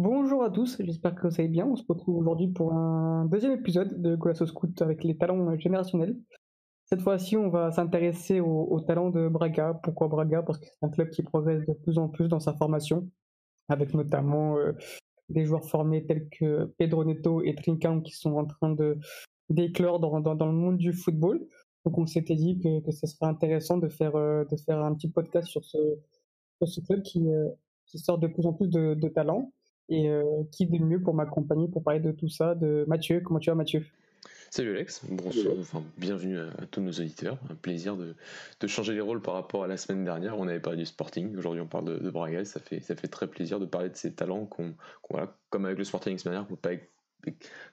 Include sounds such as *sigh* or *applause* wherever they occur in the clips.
Bonjour à tous, j'espère que vous allez bien. On se retrouve aujourd'hui pour un deuxième épisode de Golasso Scout avec les talents générationnels. Cette fois-ci, on va s'intéresser aux, talents de Braga. Pourquoi Braga? Parce que c'est un club qui progresse de plus en plus dans sa formation, avec notamment euh, des joueurs formés tels que Pedro Neto et Trincão qui sont en train de d'éclore dans, le monde du football. Donc on s'était dit que, ce serait intéressant de faire, euh, de faire un petit podcast sur ce, club qui, euh, qui sort de plus en plus de talents. Et euh, qui de mieux pour m'accompagner pour parler de tout ça de Mathieu? Comment tu vas Mathieu? Salut Alex, bonsoir, enfin, bienvenue à, tous nos auditeurs. Un plaisir de, de, changer les rôles par rapport à la semaine dernière. On avait parlé du Sporting, aujourd'hui on parle de, de Braga. Ça fait, ça fait très plaisir de parler de ces talents qu'on, voilà, comme avec le Sporting la semaine dernière, qu'on peut pas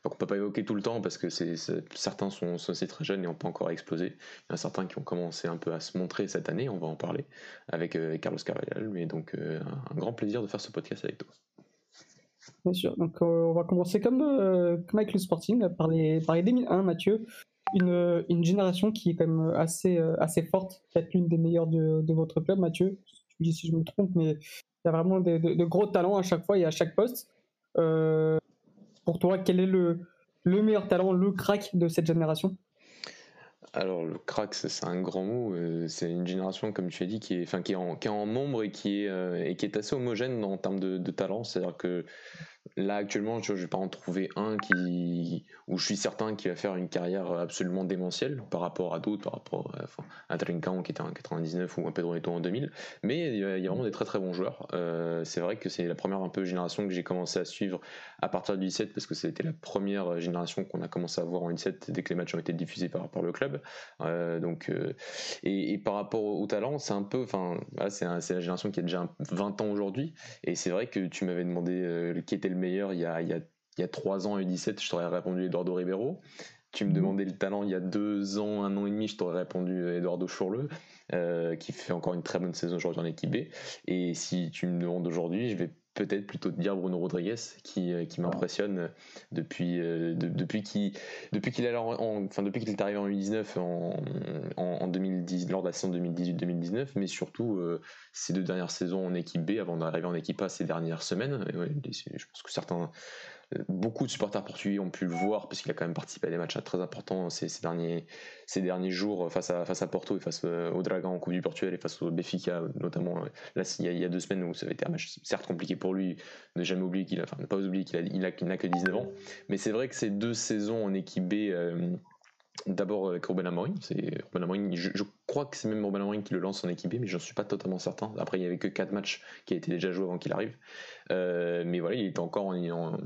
donc on peut pas évoquer tout le temps parce que c'est, certains sont, sont, assez très jeunes et n'ont pas encore explosé. Il y en a certains qui ont commencé un peu à se montrer cette année, on va en parler avec, euh, Carlos Carvalhal. Mais donc euh, un, grand plaisir de faire ce podcast avec toi. Bien sûr. Donc, euh, on va commencer comme, euh, avec le Sporting, par les, par les 2001, Mathieu. Une, une, génération qui est quand même assez, euh, assez forte, peut-être l'une des meilleures de, de, votre club, Mathieu. Tu dis si je me trompe, mais il y a vraiment de, de, gros talents à chaque fois et à chaque poste. pour toi, quel est le, le meilleur talent, le crack de cette génération? Alors le crack, c'est un grand mot. C'est une génération, comme tu as dit, qui est, enfin, qui en, nombre et qui est, est assez homogène en termes de, de talent. C'est-à-dire que Là, actuellement, je ne vais pas en trouver un qui, où je suis certain qu'il va faire une carrière absolument démentielle par rapport à d'autres, par rapport à Trinkan qui était en 99 ou à Pedro Neto en 2000. Mais il y, a, vraiment des très très bons joueurs. Euh, c'est vrai que c'est la première un peu génération que j'ai commencé à suivre à partir du 17 parce que c'était la première génération qu'on a commencé à voir en 17 dès que les matchs ont été diffusés par au club. Euh, donc, euh, et, par rapport au talent, c'est un peu, enfin, c'est la génération qui a déjà 20 ans aujourd'hui. Et c'est vrai que tu m'avais demandé qui était le meilleur il y a, il y a, il y a 3 ans et 17, je t'aurais répondu Eduardo Ribeiro. Tu me mhm. demandais le talent il y a 2 ans, 1 an et demi, je t'aurais répondu Eduardo Chourleux, euh, qui fait encore une très bonne saison aujourd'hui en équipe B. Et si tu me demandes aujourd'hui, je vais peut-être plutôt te dire Bruno Rodriguez qui, euh, qui m'impressionne depuis euh, depuis qu'il depuis qu'il est enfin depuis qu'il est arrivé en U19 en, en, 2010 lors de la saison 2018-2019 mais surtout ces deux dernières saisons en équipe B avant d'arriver en équipe A ces dernières semaines je pense que certains beaucoup de supporters portugais ont pu le voir parce qu'il a quand même participé à des matchs très importants ces, derniers, ces derniers jours face à, face à Porto et face euh, au Dragon en Coupe du Portugal et face au Benfica notamment là il y, a, deux semaines où ça avait été un match certes compliqué pour lui ne jamais oublier qu'il a enfin ne pas oublier qu'il a, il a, n'a que 19 ans. Mais c'est vrai que ces deux saisons en équipe B euh, D'abord avec Ruben Amorim, c'est Ruben je, crois que c'est même Ruben Amorim qui le lance en équipe B, mais j'en suis pas totalement certain. Après, il y avait que 4 matchs qui a été déjà joués avant qu'il arrive. Euh, mais voilà, il était encore en,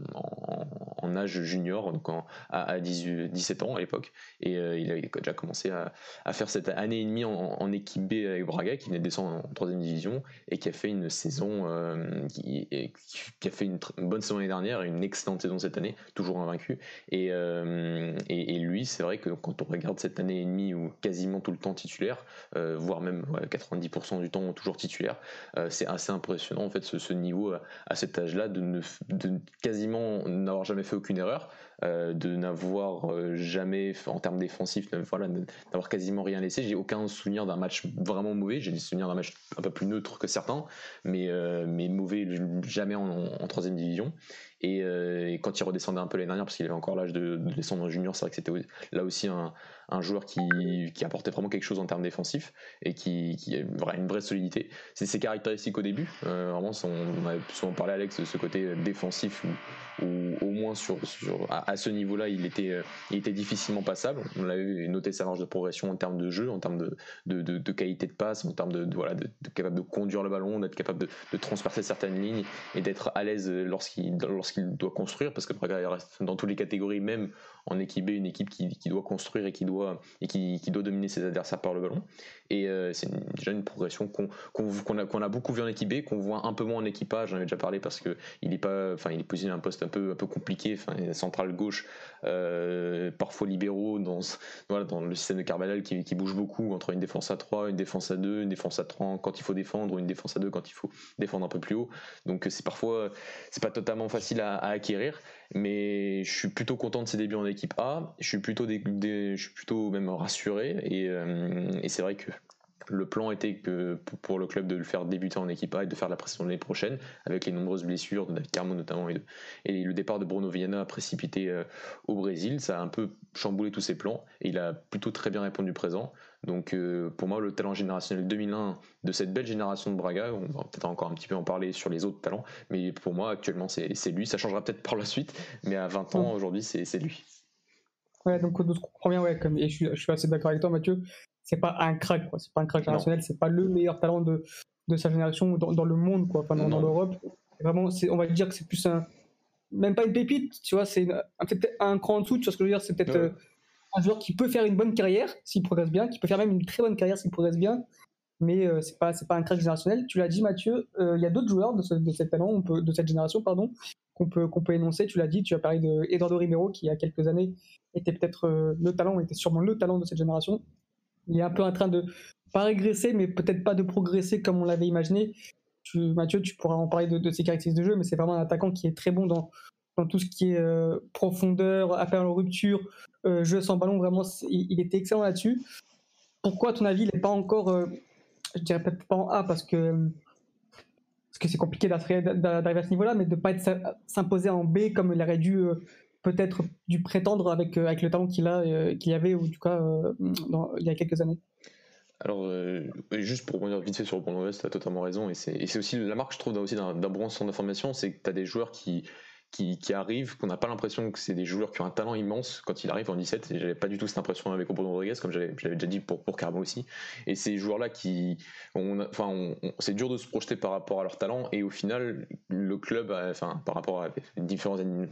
en, âge junior, donc à, 18, 17 ans à l'époque, et euh, il avait déjà commencé à, à, faire cette année et demie en, équipe B avec Braga, qui venait de descendre en troisième division et qui a fait une saison, euh, qui, qui, a fait une, bonne saison l'année dernière et une excellente saison cette année, toujours invaincu. Et, et, et lui, c'est vrai que quand on regarde cette année et demie où quasiment tout le temps titulaire, voire même 90% du temps toujours titulaire, c'est assez impressionnant en fait ce, niveau à cet âge-là de, de quasiment n'avoir jamais fait aucune erreur, euh, de n'avoir euh, jamais, en termes défensifs, voilà, d'avoir quasiment rien laissé. J'ai aucun souvenir d'un match vraiment mauvais. J'ai des souvenirs d'un match un peu plus neutre que certains, mais, euh, mais mauvais jamais en, en troisième division. Et, quand il redescendait un peu l'année dernière, parce qu'il avait encore l'âge de, descendre en junior, c'est vrai que c'était là aussi un, un joueur qui, qui, apportait vraiment quelque chose en termes défensifs et qui, qui a une vraie solidité. C'est ses caractéristiques au début. vraiment, on a souvent parlé Alex de ce côté défensif ou, au moins sur, ce niveau-là, il était, était difficilement passable. On l'avait noté sa marge de progression en termes de jeu, en termes de, qualité de passe, en termes de, de, capable de conduire le ballon, d'être capable de, transpercer certaines lignes et d'être à l'aise lorsqu'il doit construire, parce que reste dans toutes les catégories, même en équipe B, une équipe qui, doit construire et qui doit, et qui, doit dominer ses adversaires par le ballon. Et euh, c'est déjà une progression qu'on qu'on a, qu'on a, beaucoup vu en équipe B, qu'on voit un peu moins en équipage. J'en ai déjà parlé parce que il est pas, enfin est positionné à un poste un peu un peu compliqué. Enfin, central gauche, euh, parfois libéraux dans voilà dans le système de Carvalhal qui, bouge beaucoup entre une défense à 3, une défense à 2, une défense à 3 quand il faut défendre, ou une défense à 2 quand il faut défendre un peu plus haut. Donc c'est parfois c'est pas totalement facile à, acquérir, mais je suis plutôt content de ses débuts en équipe A. Je suis plutôt même rassuré et, euh, et c'est vrai que le plan était pour le club de le faire débuter en équipe A et de faire la pression l'année prochaine, avec les nombreuses blessures de David Carmo notamment et, et le départ de Bruno Viana précipité euh, au Brésil, ça a un peu chamboulé tous ses plans et il a plutôt très bien répondu présent. Donc euh, pour moi, le talent générationnel 2001 de cette belle génération de Braga, on va peut-être encore un petit peu en parler sur les autres talents, mais pour moi actuellement c'est lui, ça changera peut-être par la suite, mais à 20 ans aujourd'hui c'est lui. Ouais, donc je comprends bien, ouais, comme, et je suis, je suis assez d'accord avec toi Mathieu, c'est pas un crack. C'est pas un crack générationnel, c'est pas le meilleur talent de, de sa génération dans, dans le monde, quoi. Enfin, dans, l'Europe. Vraiment, on va dire que c'est plus un, même pas une pépite, tu vois, c'est peut-être un cran en dessous, tu vois ce que je veux dire, c'est peut-être euh, un joueur qui peut faire une bonne carrière s'il progresse bien, qui peut faire même une très bonne carrière s'il progresse bien, mais euh, c'est pas c'est pas un crack générationnel. Tu l'as dit Mathieu, euh, il y a d'autres joueurs de, de cette talent, on peut, de cette génération, pardon, qu'on peut qu'on peut énoncer. Tu l'as dit, tu as parlé de Eduardo Ribeiro qui il y a quelques années était peut-être le talent, était sûrement le talent de cette génération il est un peu en train de pas régresser, mais peut-être pas de progresser comme on l'avait imaginé. Mathieu, tu pourras en parler de, ses caractéristiques de jeu, mais c'est vraiment un attaquant qui est très bon dans, dans tout ce qui est euh, profondeur, appel en rupture, euh, jeu sans ballon. Vraiment, il, était excellent là-dessus. Pourquoi, à ton avis, il n'est pas encore, euh, je dirais peut-être pas en A parce que parce que c'est compliqué d'arriver à ce niveau-là, mais de ne pas s'imposer en B comme il aurait dû peut-être dû prétendre avec, euh, avec le talent qu'il a euh, qu'il avait, ou du cas euh, il y a quelques années. Alors, juste pour revenir vite fait sur le point de tu as totalement raison. Et c'est aussi la marque, je trouve, d'un bon centre d'information, c'est que tu as des joueurs qui, qui, qui arrivent, qu'on n'a pas l'impression que c'est des joueurs qui ont un talent immense quand il arrive en 17. Et j'avais pas du tout cette impression avec Bruno Rodriguez, comme j'avais déjà dit pour, pour Carmo aussi. Et ces joueurs-là qui, enfin, c'est dur de se projeter par rapport à leur talent. Et au final, le club, enfin, par rapport à différents, euh,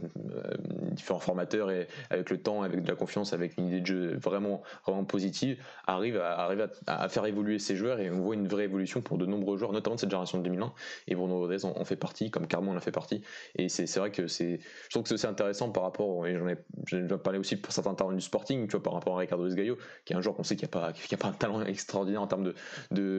différents formateurs et avec le temps, avec de la confiance, avec une idée de jeu vraiment, vraiment positive, arrive à, arrive à, faire évoluer ces joueurs. Et on voit une vraie évolution pour de nombreux joueurs, notamment de cette génération de 2001. Et Bruno Rodriguez en, en fait partie, comme Carmo en a fait partie. Et c'est vrai que je trouve que c'est intéressant par rapport, et j'en ai, j'en parlé aussi pour certains talents du Sporting, tu vois, par rapport à Ricardo Esgaio, qui est un joueur qu'on sait qu'il n'y a pas, a pas un talent extraordinaire en termes de, de,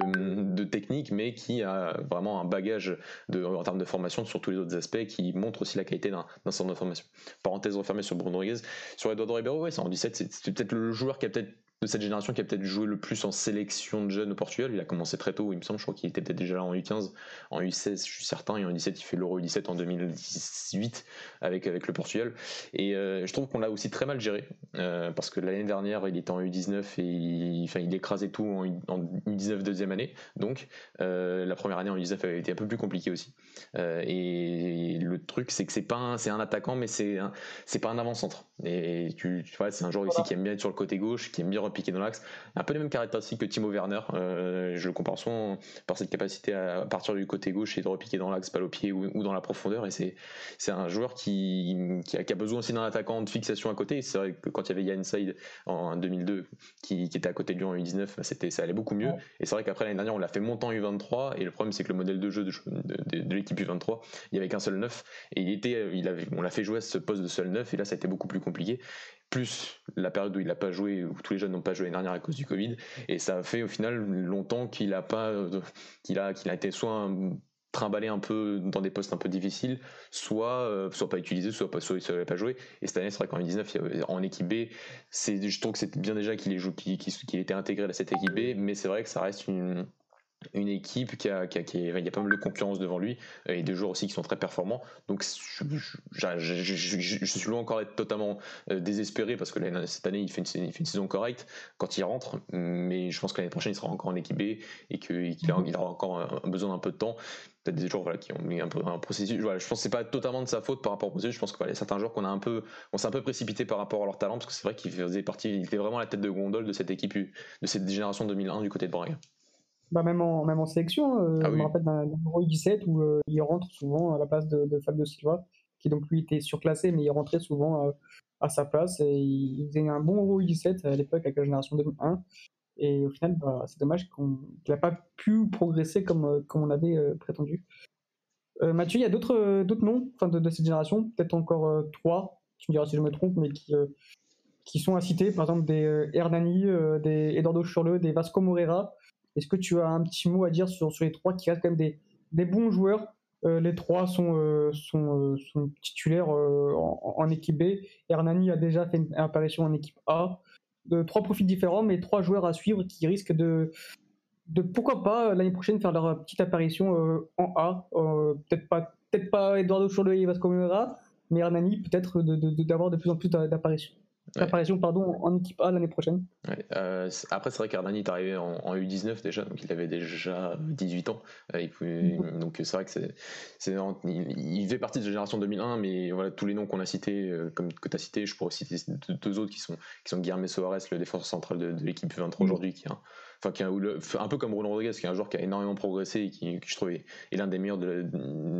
de, technique, mais qui a vraiment un bagage de, en termes de formation sur tous les autres aspects, qui montre aussi la qualité d'un, centre de formation. Parenthèse refermée sur Bruno Rodriguez. Sur Eduardo Ribeiro, ouais, c'est en 17, c'est peut-être le joueur qui a peut-être de cette génération qui a peut-être joué le plus en sélection de jeunes au Portugal. Il a commencé très tôt, il me semble, je crois qu'il était peut-être déjà là en U15, en U16, je suis certain, et en U17, il fait l'Euro U17 en 2018 avec, avec le Portugal. Et euh, je trouve qu'on l'a aussi très mal géré, euh, parce que l'année dernière, il était en U19 et il, enfin, il écrasait tout en, U19 deuxième année. Donc, euh, la première année en U19 avait été un peu plus compliquée aussi. et le truc, c'est que c'est pas un, c'est un attaquant, mais c'est c'est pas un avant-centre. Et tu, tu vois, c'est un joueur aussi qui aime bien être sur le côté gauche, qui aime bien piqué dans l'axe. Un peu les mêmes caractéristiques que Timo Werner. Euh, je le compare souvent par cette capacité à partir du côté gauche et de repiquer dans l'axe, pas au pied ou, dans la profondeur. Et c'est, c'est un joueur qui, qui, a, besoin aussi d'un attaquant de fixation à côté. C'est vrai que quand il y avait Yann Said en 2002 qui, était à côté de lui en U19, bah, c'était, ça allait beaucoup mieux. Et c'est vrai qu'après l'année dernière, on l'a fait monter en U23. Et le problème, c'est que le modèle de jeu de, de, l'équipe U23, il y avait qu'un seul neuf. Et il était, il avait, on l'a fait jouer à ce poste de seul neuf. Et là, ça a été beaucoup plus compliqué plus la période où il n'a pas joué, où tous les jeunes n'ont pas joué l'année dernière à cause du Covid. Et ça a fait au final longtemps qu'il a pas, qu'il a, qu'il a été soit trimballé un peu dans des postes un peu difficiles, soit euh, soit pas utilisé, soit pas soit savait pas jouer. Et cette année, c'est vrai qu'en 2019, en équipe B, je trouve que c'est bien déjà qu'il qu'il, qu'il était intégré à cette équipe B, mais c'est vrai que ça reste une une équipe qui a, qui, a, qui il y a pas mal de concurrence devant lui euh, et des joueurs aussi qui sont très performants. Donc je, suis loin encore d'être totalement euh, désespéré parce que cette année il fait, une, fait une saison correcte quand il rentre, mais je pense que l'année prochaine il sera encore en équipe B et qu'il il aura encore besoin d'un peu de temps. Peut-être des joueurs qui ont mis un peu un processus. Voilà, je pense que c'est pas totalement de sa faute par rapport au processus. Je pense que voilà, certains joueurs qu'on a un peu, on s'est un peu précipité par rapport à leur talent parce que c'est vrai qu'il faisait partie, il était vraiment la tête de gondole de cette équipe, de cette génération 2001 du côté de Braga. Bah même, en, même en sélection, hein, ah je me rappelle d'un Euro 17 où euh, il rentre souvent à la place de, de, Fabio Silva, qui donc lui était surclassé, mais il rentrait souvent euh, à sa place et il, faisait un bon Euro 17 à l'époque avec la génération 2001. Et au final, bah, c'est dommage qu'il n'a pas pu progresser comme, euh, comme on avait prétendu. Mathieu, il y a d'autres noms enfin, de, de, cette génération, peut-être encore trois, tu me diras si je me trompe, mais qui, qui sont à citer, par exemple des Hernani, des Eduardo Churle, des Vasco Moreira, est-ce que tu as un petit mot à dire sur, les trois qui restent quand même des, bons joueurs euh, Les trois sont, euh, euh, titulaires en, équipe B. Hernani a déjà fait une apparition en équipe A. Trois profils différents, mais trois joueurs à suivre qui risquent de, pourquoi pas l'année prochaine faire leur petite apparition en A. peut-être pas, peut-être pas Eduardo Churle et Vasco mais Hernani peut-être d'avoir de, plus en plus d'apparitions apparition pardon, en équipe A l'année prochaine. Euh, après, c'est vrai qu'Ardani est arrivé en, U19 déjà, donc il avait déjà 18 ans. Euh, mhm. Donc c'est vrai que c'est, il, fait partie de la génération 2001, mais voilà, tous les noms qu'on a cités, euh, comme que tu as cité, je pourrais citer deux, autres qui sont, qui sont Guillermo Soares, le défenseur central de, l'équipe 23 mhm. aujourd'hui, qui a enfin qui un peu comme Roland Rodriguez, qui est un joueur qui a énormément progressé et qui, je trouvais est l'un des meilleurs de,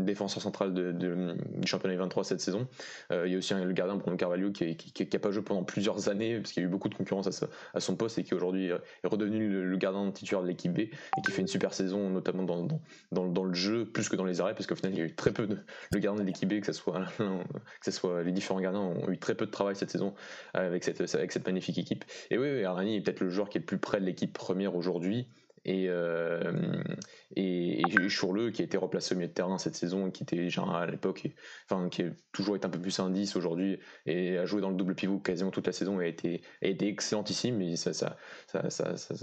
défenseurs centrales de, du championnat 23 cette saison. Euh, il y a aussi le gardien Bruno Carvalho qui n'a pas joué pendant plusieurs années parce qu'il y a eu beaucoup de concurrence à, son poste et qui aujourd'hui est redevenu le, gardien titulaire de l'équipe B et qui fait une super saison notamment dans, dans, dans, le jeu plus que dans les arrêts parce qu'au final il y a eu très peu de le gardien de l'équipe B que ce soit *laughs* que soit les différents gardiens ont eu très peu de travail cette saison avec cette avec cette magnifique équipe et oui, oui Arani est peut-être le joueur qui est le plus près de l'équipe première aujourd'hui et, euh, et, et Chourleux qui a été replacé au milieu de terrain cette saison qui était déjà à l'époque enfin qui a toujours été un peu plus indice aujourd'hui et a joué dans le double pivot quasiment toute la saison et a été, a été excellentissime mais ça, ça,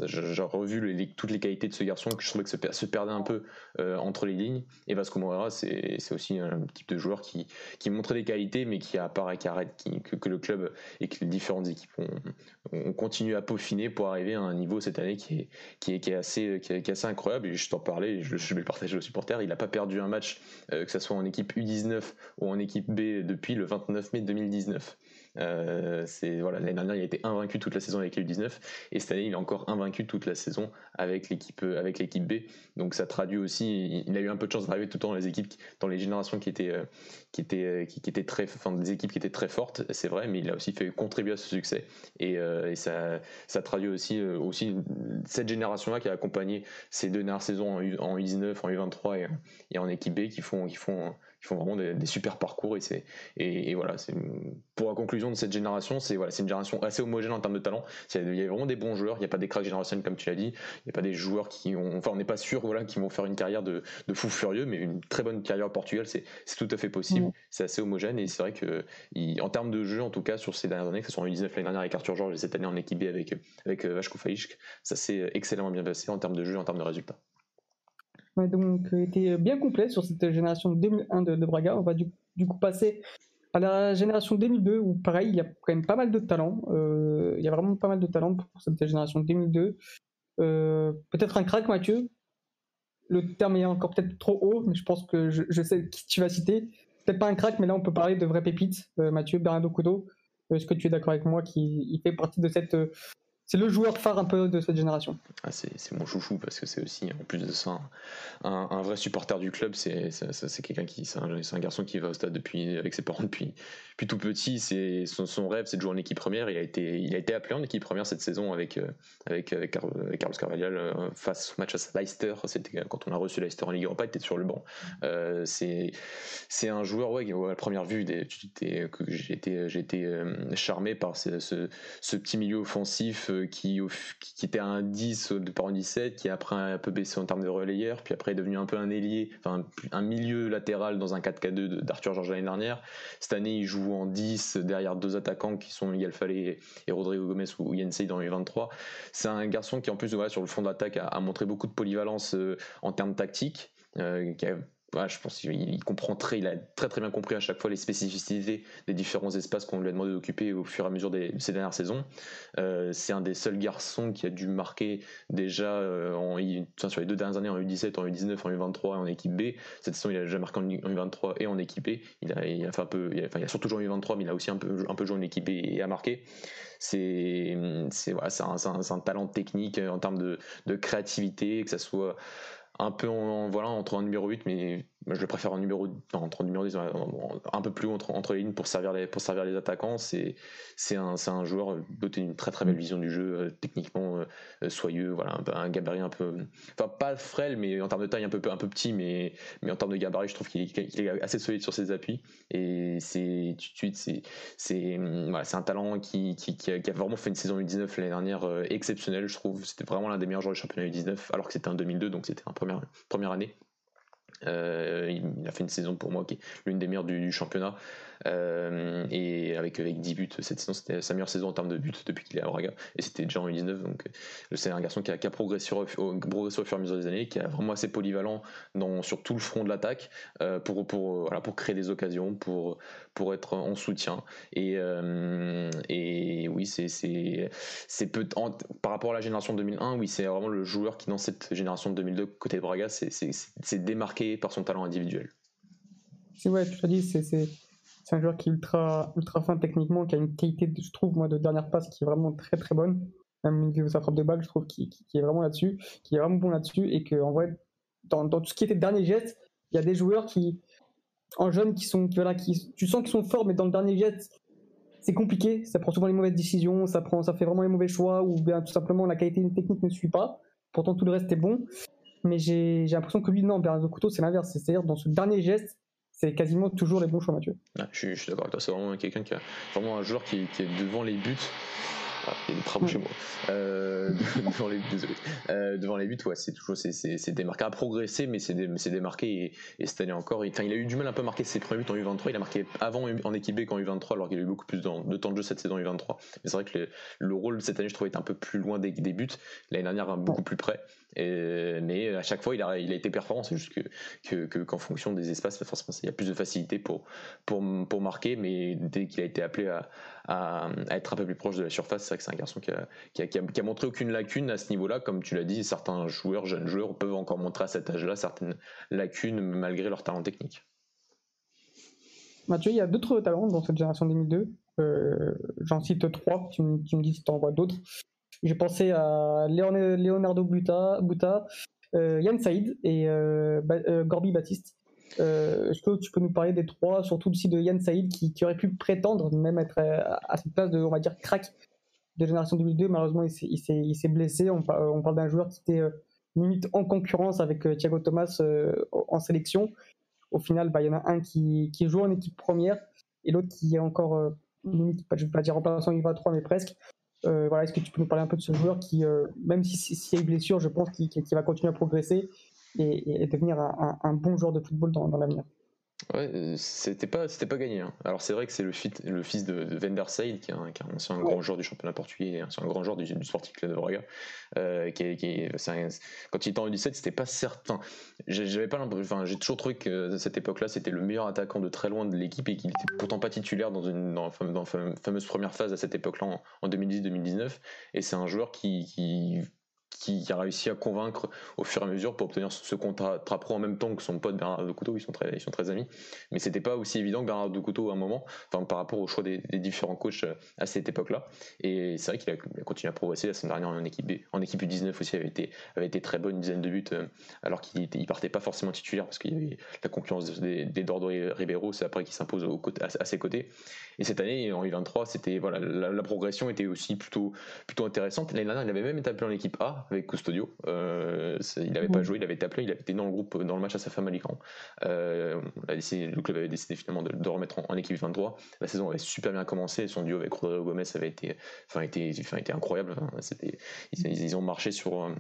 j'ai revu toutes les qualités de ce garçon que je trouvais que se, se perdait un peu euh, entre les lignes. Et Vasco Moreira c'est aussi un type de joueur qui, qui montrait des qualités mais qui apparaît qui arrête qui, que, que, le club et que les différentes équipes ont, ont continué à peaufiner pour arriver à un niveau cette année qui est, qui est, qui est assez, qui est, assez incroyable. Et je t'en parlais, je, je, vais le partager aux supporters. Il n'a pas perdu un match, euh, que ce soit en équipe U19 ou en équipe B, depuis le 29 mai 2019. Euh, c'est voilà, l'année dernière, il a été invaincu toute la saison avec les U19 et cette année, il est encore invaincu toute la saison avec l'équipe euh, avec l'équipe B. Donc ça traduit aussi, il a eu un peu de chance d'arriver tout le temps dans les équipes, dans les générations qui étaient qui étaient qui, étaient très, enfin des équipes qui étaient très fortes, c'est vrai, mais il a aussi fait contribuer à ce succès et, ça ça traduit aussi aussi cette génération-là qui a accompagné ces deux dernières saisons en, U, en U19, en U23 et, et, en équipe B qui font qui font qui font vraiment des, super parcours et c'est et, voilà c'est pour la conclusion de cette génération c'est voilà c'est une génération assez homogène en termes de talent. Il y a vraiment des bons joueurs il n'y a pas des cracks générationnels comme tu l'as dit il n'y a pas des joueurs qui ont enfin on n'est pas sûr voilà qui vont faire une carrière de, de fou furieux mais une très bonne carrière au Portugal c'est tout à fait possible. C'est assez homogène et c'est vrai que en termes de jeu en tout cas sur ces dernières années que ce soit en U19 l'année dernière avec Arthur Georges et cette année en équipe B avec avec euh, Faïch ça s'est excellemment bien passé en termes de jeu en termes de résultats a donc euh, été bien complet sur cette génération 2001 de, Braga. On va du, coup passer à la génération 2002 où pareil, il y a quand même pas mal de talents. Euh, il y a vraiment pas mal de talents pour cette génération 2002. Euh, peut-être un crack, Mathieu. Le terme est encore peut-être trop haut, mais je pense que je, sais qui tu vas citer. Peut-être pas un crack, mais là on peut parler de vraies pépites. Mathieu Bernardo Couto. Est-ce que tu es d'accord avec moi qu'il fait partie de cette c'est le joueur phare un peu de cette génération. Ah, c'est mon chouchou parce que c'est aussi, en plus de ça, un, vrai supporter du club. C'est quelqu'un qui, c'est un, garçon qui va au stade depuis, avec ses parents depuis, tout petit. C'est son, rêve, c'est de jouer en équipe première. Il a été, il a été appelé en équipe première cette saison avec, euh, avec, Carlos Carvalhal euh, face au match à Leicester. C'était quand on a reçu Leicester en Ligue Europa, il était sur le banc. Euh, c'est un joueur, ouais, à la première vue, j'ai été, charmé par ce petit milieu offensif qui, qui, était un 10 au départ en 17, qui après un peu baissé en termes de relayeur, puis après est devenu un peu un ailier, enfin un, milieu latéral dans un 4K2 d'Arthur Georges l'année dernière. Cette année, il joue en 10 derrière deux attaquants qui sont Miguel Fallet et Rodrigo Gomez ou Yensei dans les 23. C'est un garçon qui en plus voilà, sur le fond d'attaque a, a, montré beaucoup de polyvalence euh, en termes tactiques, euh, qui a je pense qu'il comprend très, il a très très bien compris à chaque fois les spécificités des différents espaces qu'on lui a demandé d'occuper au fur et à mesure de ces dernières saisons. Euh, c'est un des seuls garçons qui a dû marquer déjà euh, sur les deux dernières années en U17, en U19, en U23 et en équipe B. Cette saison, il a déjà marqué en U23 et en équipe B. Il a, surtout joué en U23, mais il a aussi un peu, joué en équipe B et a marqué. C'est, un, talent technique en termes de, de créativité, que ça soit un peu en, voilà entre un numéro 8 mais je le préfère en numéro entre numéro 10 un peu plus haut entre, entre les lignes pour servir les pour servir les attaquants. C'est un, un joueur doté d'une très très belle vision du jeu euh, techniquement euh, soyeux voilà un, gabarit un peu enfin pas frêle mais en termes de taille un peu un peu petit mais mais en termes de gabarit je trouve qu'il est, assez solide sur ses appuis. Et c'est tout de suite c'est c'est voilà, un talent qui qui, qui, a, vraiment fait une saison U19 l'année dernière euh, exceptionnelle je trouve. C'était vraiment l'un des meilleurs joueurs du championnat U19 alors que c'était un 2002 donc c'était un première année il a fait une saison pour moi qui est l'une des meilleures du championnat. Euh, et avec, avec 10 buts cette saison, c'était sa meilleure saison en termes de buts depuis qu'il est à Braga. Et c'était déjà en 2019. Donc euh, c'est un garçon qui a, qui a progressé, au, progressé, au, fur et à mesure des années, qui est vraiment assez polyvalent sur tout le front de l'attaque euh, pour, pour, voilà, pour créer des occasions, pour, pour être en soutien. Et, et oui, c'est, peu, par rapport à la génération 2001, oui, c'est vraiment le joueur qui, dans cette génération de 2002, côté de Braga, c'est, démarqué par son talent individuel. C'est ouais, tu as dit, c'est, c'est un joueur qui est ultra, ultra fin techniquement, qui a une qualité, je trouve, moi, de dernière passe qui est vraiment très très bonne. Même au niveau de sa frappe de balle, je trouve qu'il est vraiment là-dessus, qui est vraiment bon là-dessus, et qu'en vrai, dans, dans, tout ce qui était dernier geste, il y a des joueurs qui, en jeunes, qui sont, qui, voilà, qui, tu sens qu'ils sont forts, mais dans le dernier geste, c'est compliqué. Ça prend souvent les mauvaises décisions, ça prend, ça fait vraiment les mauvais choix, ou bien tout simplement la qualité technique ne suit pas. Pourtant, tout le reste est bon. Mais j'ai l'impression que lui, non, Bernardo Couteau, c'est l'inverse. C'est-à-dire, dans ce dernier geste, c'est quasiment toujours les bons choix, Mathieu. je, suis, d'accord avec toi. C'est vraiment quelqu'un qui a vraiment un joueur qui, est devant les buts. Ah, il y a des travaux chez moi. Euh, *laughs* devant, les, euh, devant les buts, ouais, c'est toujours c'est démarqué. À progresser, mais c'est démarqué. Et, cette année encore, il, il, a eu du mal un peu à marquer ses premiers buts en U23. Il a marqué avant en équipe B qu'en U23, alors qu'il a eu beaucoup plus de, temps de jeu cette saison U23. Mais c'est vrai que le, rôle de cette année, je trouvais, était un peu plus loin des, des buts. L'année dernière, beaucoup plus près mais à chaque fois, il a, été performant. C'est juste que, qu'en fonction des espaces, forcément, il y a plus de facilité pour, pour, pour marquer. Mais dès qu'il a été appelé à, être un peu plus proche de la surface, c'est vrai que c'est un garçon qui a, qui, a, qui, a, montré aucune lacune à ce niveau-là. Comme tu l'as dit, certains joueurs, jeunes joueurs, peuvent encore montrer à cet âge-là certaines lacunes malgré leur talent technique. Mathieu, il y a d'autres talents dans cette génération 2002. Euh, j'en cite trois, tu, me, tu me dis si tu en vois d'autres. J'ai pensé à Leonardo Buta, Buta euh, Yann Saïd et euh, euh, Gorby Baptiste. Est-ce que tu peux nous parler des trois, surtout aussi de Yann Saïd qui, aurait pu prétendre même être à cette place de, on va dire, crack de génération 2002. Malheureusement, il s'est blessé. On, parle d'un joueur qui était limite en concurrence avec Thiago Thomas en sélection. Au final, bah, il y en a un qui, joue en équipe première et l'autre qui est encore, limite, je ne vais pas dire remplaçant il va 3 mais presque. Euh, voilà, est-ce que tu peux nous parler un peu de ce joueur qui, euh, même s'il si, y a une blessure, je pense qu'il va continuer à progresser et, devenir un, bon joueur de football dans l'avenir? Ouais, euh, c'était pas, c'était pas gagné. Hein. Alors c'est vrai que c'est le, le, fils de, de Van der Seyde, qui est un, ancien grand joueur du championnat portugais, un grand joueur du, du Sporting Club de Braga. Euh, qui, qui quand il était en U17, c'était pas certain. J'avais pas, enfin, j'ai toujours trouvé que à cette époque-là, c'était le meilleur attaquant de très loin de l'équipe et qu'il était pourtant pas titulaire dans une dans, dans fameuse première phase à cette époque-là en, en 2010-2019. Et c'est un joueur qui, qui qui a réussi à convaincre au fur et à mesure pour obtenir ce contrat pro en même temps que son pote Bernard de Couteau, ils sont très, ils sont très amis. Mais c'était pas aussi évident que Bernard de Couteau à un moment, enfin, par rapport au choix des, différents coachs euh, à cette époque-là. Et c'est vrai qu'il a, continué à progresser la semaine dernière en équipe B. En équipe U19 aussi, avait été, avait été très bonne, une dizaine de buts, euh, alors qu'il il partait pas forcément titulaire parce qu'il y avait la concurrence des, Ribeiro, c'est après qu'il s'impose à, ses côtés. Et cette année, en U23, c'était, voilà, la, progression était aussi plutôt, plutôt intéressante. L'année dernière, il avait même été appelé en équipe A avec Custodio. Euh, il n'avait pas joué, il avait été appelé, il avait été dans le groupe, dans le match à sa femme à l'écran. Euh, le club avait décidé finalement de, remettre en, équipe 23. La saison avait super bien commencé, son duo avec Rodrigo Gomez avait été, enfin, été, enfin, été incroyable. C'était, ils, ils, ont marché sur euh,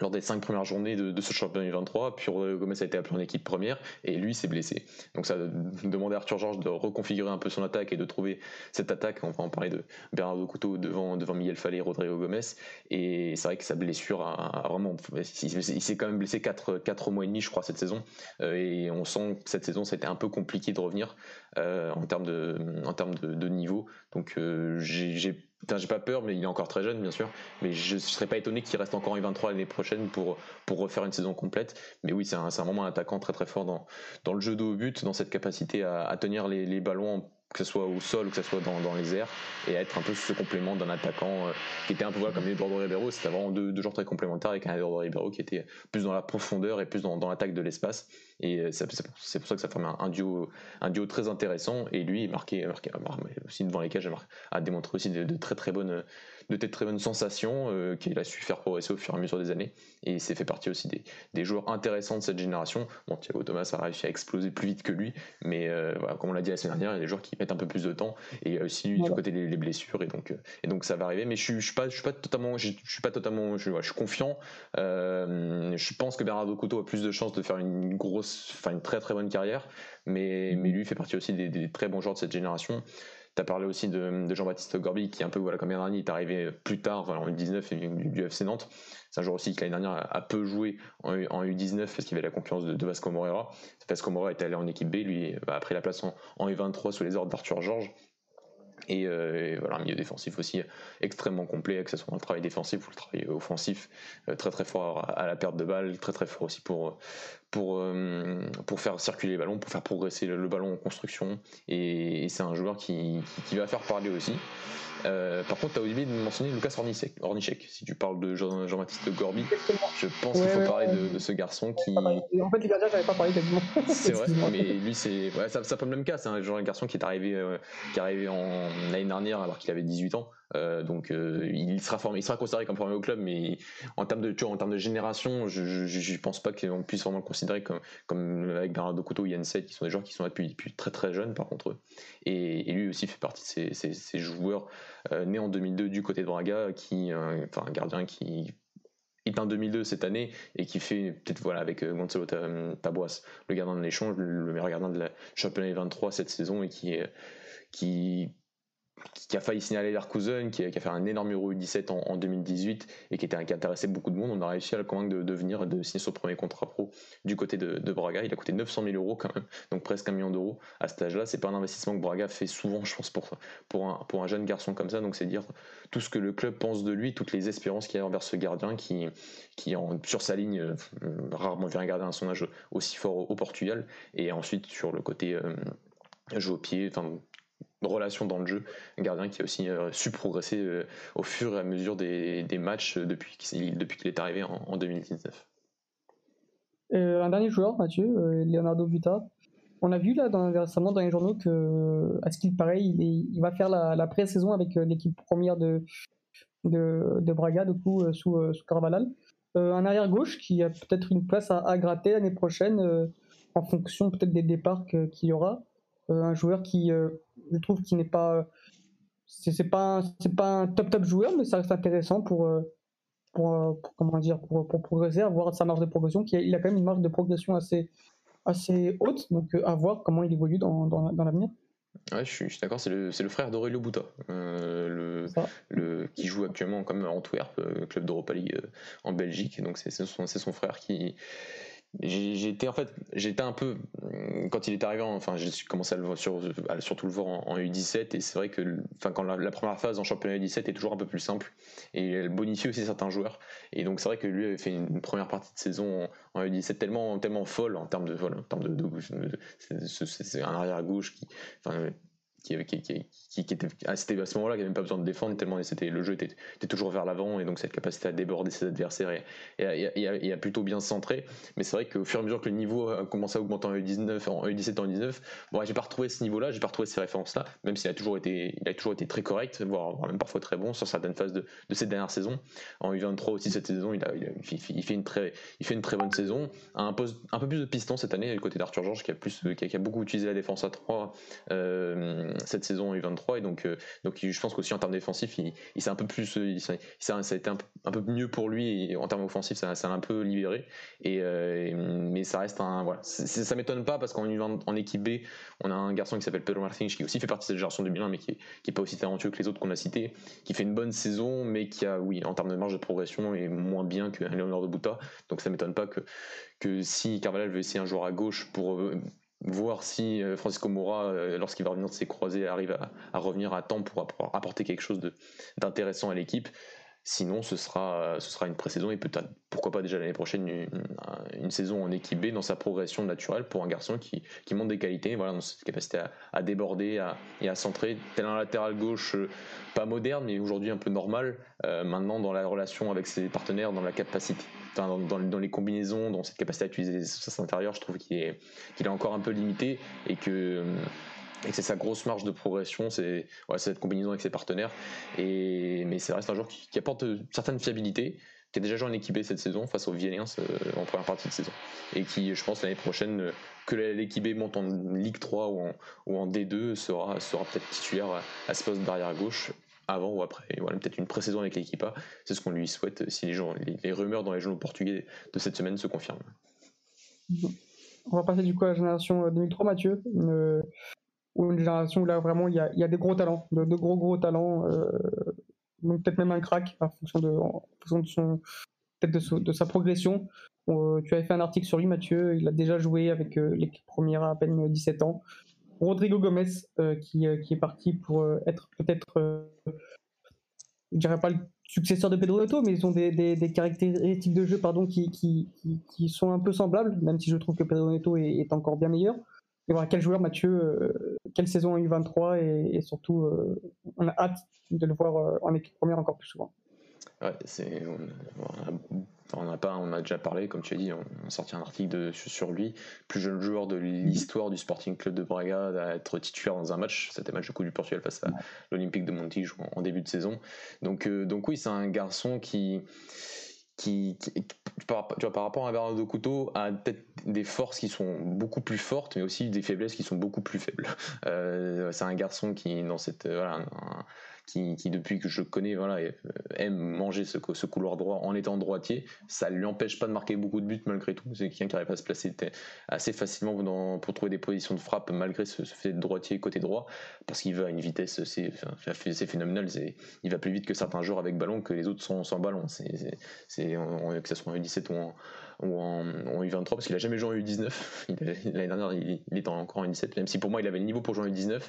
lors des cinq premières journées de, ce championnat 23, puis Gomez a été appelé en équipe première et lui s'est blessé. Donc ça a demandé à Arthur Georges de reconfigurer un peu son attaque et de trouver cette attaque. On va en parler de Bernardo Couteau devant, devant Miguel Fallet et Rodrigo Gomez. Et c'est vrai que sa blessure a, vraiment. Il, s'est quand même blessé 4, 4 mois et demi, je crois, cette saison. Euh, et on sent que cette saison, c'était un peu compliqué de revenir euh, en termes de, en termes de, niveau. Donc euh, j'ai j'ai pas peur, mais il est encore très jeune, bien sûr. Mais je, ne serais pas étonné qu'il reste encore une 23 l'année prochaine pour, refaire une saison complète. Mais oui, c'est un, un, vraiment un attaquant très très fort dans, le jeu de haut but, dans cette capacité à, tenir les ballons que ce soit au sol ou que ce soit dans, les airs, et être un peu ce complément d'un attaquant euh, qui était un peu voilà, comme Eduardo Ribeiro, c'était vraiment deux, deux, genres très complémentaires avec un Eduardo Ribeiro qui était plus dans la profondeur et plus dans, l'attaque de l'espace. Et euh, c'est pour ça que ça forme un, duo, un duo très intéressant. Et lui, marqué aussi devant les cages, a démontré aussi de, très très bonnes de très bonnes sensations euh, qu'il a su faire progresser au fur et à mesure des années. Et c'est fait partie aussi des, joueurs intéressants de cette génération. Bon, Thiago Thomas a réussi à exploser plus vite que lui, mais euh, voilà, comme on l'a dit la semaine dernière, il y a des joueurs qui mettent un peu plus de temps. Et il y a aussi du côté des blessures, et donc, et donc ça va arriver. Mais je suis, pas, je suis pas totalement, je, suis pas totalement, je, suis confiant. je pense que Bernardo Couto a plus de chances de faire une grosse, enfin une très très bonne carrière, mais, mais lui fait partie aussi des, des très bons joueurs de cette génération. Tu as parlé aussi de, Jean-Baptiste Gorby, qui est un peu voilà, comme il est arrivé plus tard, en U19 et du, FC Nantes. C'est un joueur aussi qui l'année dernière a, peu joué en, U19 parce qu'il avait la concurrence de, Vasco Moreira. Vasco Moreira était allé en équipe B, lui a pris la place en, en U23 sous les ordres d'Arthur Georges. Euh, et, voilà, un milieu défensif aussi extrêmement complet, que ce soit dans le travail défensif ou le travail offensif, euh, très très fort à, la perte de balle, très très fort aussi pour, pour, euh, pour faire circuler les ballons, pour faire progresser le, ballon en construction. Et, c'est un joueur qui, qui, va faire parler aussi. Euh, par contre, tu as oublié de mentionner Lucas Ornichek. Si tu parles de Jean-Baptiste Gorby, je pense qu'il faut parler de, ce garçon qui. En fait, les gardiens, j'avais pas parlé quasiment. *laughs* *laughs* C'est vrai, mais lui, c'est. Ouais, ça, ça peut le même cas. C'est un, genre un garçon qui est arrivé, euh, qui est arrivé en l'année dernière alors qu'il avait 18 ans. Euh, donc euh, il sera formé, il sera considéré comme formé au club, mais en termes de, en termes de génération, je, ne pense pas qu'on puisse vraiment le considérer comme, comme avec Bernardo Couto, Yann Set, qui sont des joueurs qui sont là depuis, depuis très très jeunes par contre. Et, et lui aussi fait partie de ces, ces, joueurs euh, nés en 2002 du côté de Braga, qui, enfin un gardien qui est un 2002 cette année et qui fait peut-être voilà avec Gonzalo Taboas le gardien de l'échange le meilleur gardien de la championnat 23 cette saison et qui qui qui a failli signaler Leverkusen, qui a, qui a fait un énorme Euro 17 en, 2018 et qui, était, qui intéressait beaucoup de monde. On a réussi à le convaincre de, venir, de signer son premier contrat pro du côté de, Braga. Il a coûté 900 000 euros quand même, donc presque un million d'euros à cet âge-là. C'est pas un investissement que Braga fait souvent, je pense, pour, pour, un, pour un jeune garçon comme ça. Donc c'est dire tout ce que le club pense de lui, toutes les espérances qu'il a envers ce gardien qui, qui en, sur sa ligne, euh, rarement vu un gardien aussi fort au, Portugal. Et ensuite sur le côté euh, jeu au pied, enfin relation dans le jeu. Un gardien qui a aussi euh, su progresser euh, au fur et à mesure des, matchs depuis qu'il depuis qu'il est arrivé en, 2019. Euh, un dernier joueur, Mathieu, Leonardo Vita. On a vu là récemment dans les journaux que, à ce qu'il paraît, il, va faire la, pré-saison avec l'équipe première de, de, Braga, du coup, sous, sous Carvalhal. un arrière gauche qui a peut-être une place à, à gratter l'année prochaine en fonction peut-être des départs qu'il y aura. un joueur qui je trouve qu'il n'est pas c'est pas c'est pas un top top joueur mais ça reste intéressant pour euh, pour, comment dire pour, pour, progresser voir sa marge de progression qui il a quand même une marge de progression assez assez haute donc euh, à voir comment il évolue dans, dans, dans l'avenir Ouais, je suis, d'accord, c'est le, le, frère d'Aurelio Bouta, euh, le, le, qui joue actuellement comme Antwerp, club d'Europa League en Belgique. Donc c'est son, son, frère qui, J'étais en fait, j'étais un peu quand il est arrivé, enfin j'ai commencé à le voir sur, surtout le voir en, U17 et c'est vrai que, enfin quand la, première phase en championnat U17 est toujours un peu plus simple et elle bonifie aussi certains joueurs. Et donc c'est vrai que lui avait fait une, première partie de saison en, U17 tellement tellement folle en termes de vol, en termes de, de, c'est un arrière gauche qui, qui, était à, ce moment-là, qui n'avait même pas besoin de défendre tellement c'était le jeu était, toujours vers l'avant et donc cette capacité à déborder ses adversaires et, et, à, plutôt bien se centrer. Mais c'est vrai qu'au fur et à mesure que le niveau a commencé à augmenter en U19, en U17, en U19, bon, j'ai pas retrouvé ce niveau-là, j'ai pas retrouvé ces références-là, même s'il a toujours été, a toujours été très correct, voire, même parfois très bon sur certaines phases de, cette dernière saison. En U23 aussi cette saison, il, fait, une très, bonne saison, un, un peu plus de piston cette année, du côté d'Arthur Georges qui a, beaucoup utilisé la défense à 3 cette saison U23 et donc euh, donc je pense qu'aussi en termes défensifs il, s'est un peu plus il, ça, a été un, peu mieux pour lui et en termes offensifs ça, ça l'a un peu libéré. Et euh, mais ça reste un voilà ça m'étonne pas parce qu'en en équipe B on a un garçon qui s'appelle Pedro Martins qui aussi fait partie de cette génération 2001 mais qui qui est pas aussi talentueux que les autres qu'on a cités qui fait une bonne saison mais qui a oui en termes de marge de progression est moins bien que Leonardo Buta. Donc ça m'étonne pas que que si Carvalhal veut essayer un joueur à gauche pour euh, voir si euh, Francisco Moura, euh, lorsqu'il va revenir de ses croisés, arrive à, revenir à temps pour apporter quelque chose d'intéressant à l'équipe. Sinon, ce sera, une pré-saison et peut-être, pourquoi pas déjà l'année prochaine, une, saison en équipe B dans sa progression naturelle pour un garçon qui, qui montre des qualités, voilà, dans cette capacité à, déborder et à centrer, tel un latéral gauche euh, pas moderne, mais aujourd'hui un peu normal, maintenant dans la relation avec ses partenaires, dans la capacité dans, les combinaisons, dans cette capacité à utiliser les espaces intérieurs, je trouve qu'il est, encore un peu limité et que c'est sa grosse marge de progression, c'est cette combinaison avec ses partenaires. Mais ça reste un joueur qui, apporte une certaine fiabilité, qui a déjà joué en équipe B cette saison face aux Vieliens euh, en première partie de saison. Et qui, je pense, l'année prochaine, euh, que l'équipe B monte en Ligue 3 ou en, ou en D2, sera, peut-être titulaire à, ce poste d'arrière gauche avant ou après. voilà, peut-être une pré-saison avec l'équipe A. C'est ce qu'on lui souhaite si les, gens, les, rumeurs dans les journaux portugais de cette semaine se confirment. On va passer du coup à la génération 2003, euh, Mathieu. Une, une génération où là vraiment il y a, des gros talents, de, gros gros talents. Euh, donc peut-être même un crack en fonction de, en fonction de son peut-être de, sa progression. Euh, tu avais fait un article sur lui, Mathieu. Il a déjà joué avec l'équipe première à, peine 17 ans. Rodrigo Gomez, qui, qui, est parti pour être peut-être, je dirais pas le successeur de Pedro Neto, mais ils ont des, des, caractéristiques de jeu pardon, qui, qui, qui, sont un peu semblables, même si je trouve que Pedro Neto est, encore bien meilleur. Et voilà, quel joueur Mathieu, euh, quelle saison en U23 et, et surtout, euh, on a hâte de le voir euh, en équipe première encore plus souvent. Ouais, c'est, pas, on a déjà parlé, comme tu as dit, on, a sorti un article sur lui, plus jeune joueur de l'histoire du Sporting Club de Braga à être titulaire dans un match. C'était match de Coupe du Portugal face à l'Olympique de Montijo en, début de saison. Donc, euh, donc oui, c'est un garçon qui, qui, par, par rapport à Bernardo Couteau, a peut-être des forces qui sont beaucoup plus fortes, mais aussi des faiblesses qui sont beaucoup plus faibles. Euh, c'est un garçon qui, dans cette, qui, depuis que je connais, voilà, euh, aime manger ce, couloir droit en étant droitier. Ça ne lui empêche pas de marquer beaucoup de buts malgré tout. C'est quelqu'un qui arrive à se placer assez facilement pour trouver des positions de frappe malgré ce, fait de droitier côté droit, parce qu'il va à une vitesse, c'est phénoménal. Il va plus vite que certains joueurs avec ballon que les autres sont sans ballon. Que ce soit en U17 ou en, ou en, U23 parce qu'il a jamais joué en U19. *laughs* L'année dernière, il, était encore en U17, même si pour moi il avait le niveau pour jouer en U19.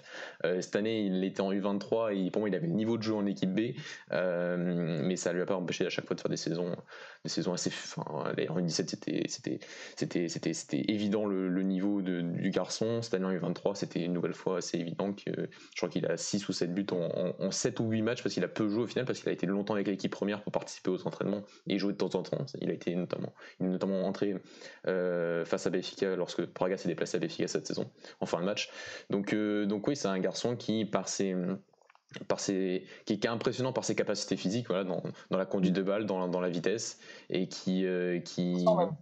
Euh, cette année, il était en U23 et pour moi il avait niveau de jeu en équipe B, euh, mais ça lui a pas empêché à chaque fois de faire des saisons, des saisons assez. Enfin, en U17, c'était, c'était, c'était, c'était, c'était évident le, niveau du garçon. Cette année en U23, c'était une nouvelle fois assez évident que je crois qu'il a 6 ou 7 buts en, 7 ou 8 matchs parce qu'il a peu joué au final, parce qu'il a été longtemps avec l'équipe première pour participer aux entraînements et jouer de temps en temps. Il a été notamment, notamment entré euh, face à Benfica lorsque Praga s'est déplacé à Benfica cette saison en fin de match. Donc, euh, donc oui, c'est un garçon qui, par ses par ses, qui, est impressionnant par ses capacités physiques, voilà, dans, dans la conduite de balle, dans, dans la vitesse, et qui, euh, qui dans,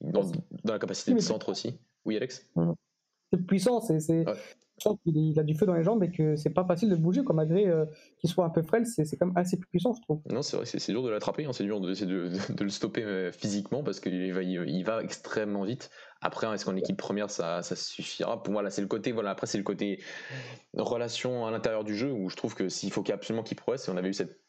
dans, la capacité de centre aussi. Oui, Alex? C'est puissant, c'est qu'il a du feu dans les jambes et que c'est pas facile de bouger, quoi, malgré euh, qu'il soit un peu frêle, c'est quand même assez puissant, je trouve. Non, c'est vrai, c'est dur de l'attraper, hein, c'est dur de, *laughs* de, le stopper euh, physiquement parce qu'il va, il, va extrêmement vite. Après, est-ce qu'en équipe première ça, ça suffira? Pour moi, là, c'est le côté, voilà, après, c'est le côté relation à l'intérieur du jeu où je trouve que s'il faut qu'il absolument qu'il progresse, et on avait eu cette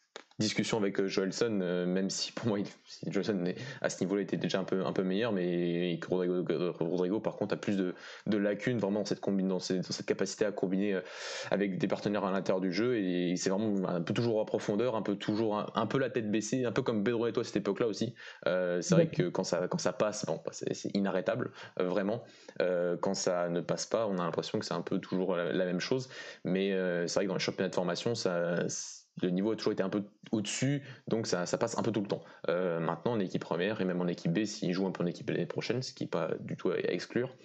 discussion avec euh, Joelson, euh, même si pour moi, Joelson à ce niveau-là était déjà un peu, un peu meilleur, mais Rodrigo, par contre, a plus de, de lacunes vraiment dans cette, dans cette, capacité à combiner euh, avec des partenaires à l'intérieur du jeu, et c'est vraiment un peu toujours en profondeur, un peu toujours un, peu la tête baissée, un peu comme Pedro Neto à cette époque-là aussi. c'est vrai que quand ça, quand ça passe, bon, bah, c'est inarrêtable, vraiment. quand ça ne passe pas, on a l'impression que c'est un peu toujours la même chose, mais c'est vrai que dans les championnats de formation, ça le niveau a toujours été un peu au-dessus, donc ça, passe un peu tout le temps. Euh, maintenant, en équipe première et même en équipe B, s'il joue un peu en équipe l'année prochaine, ce qui n'est pas du tout à exclure,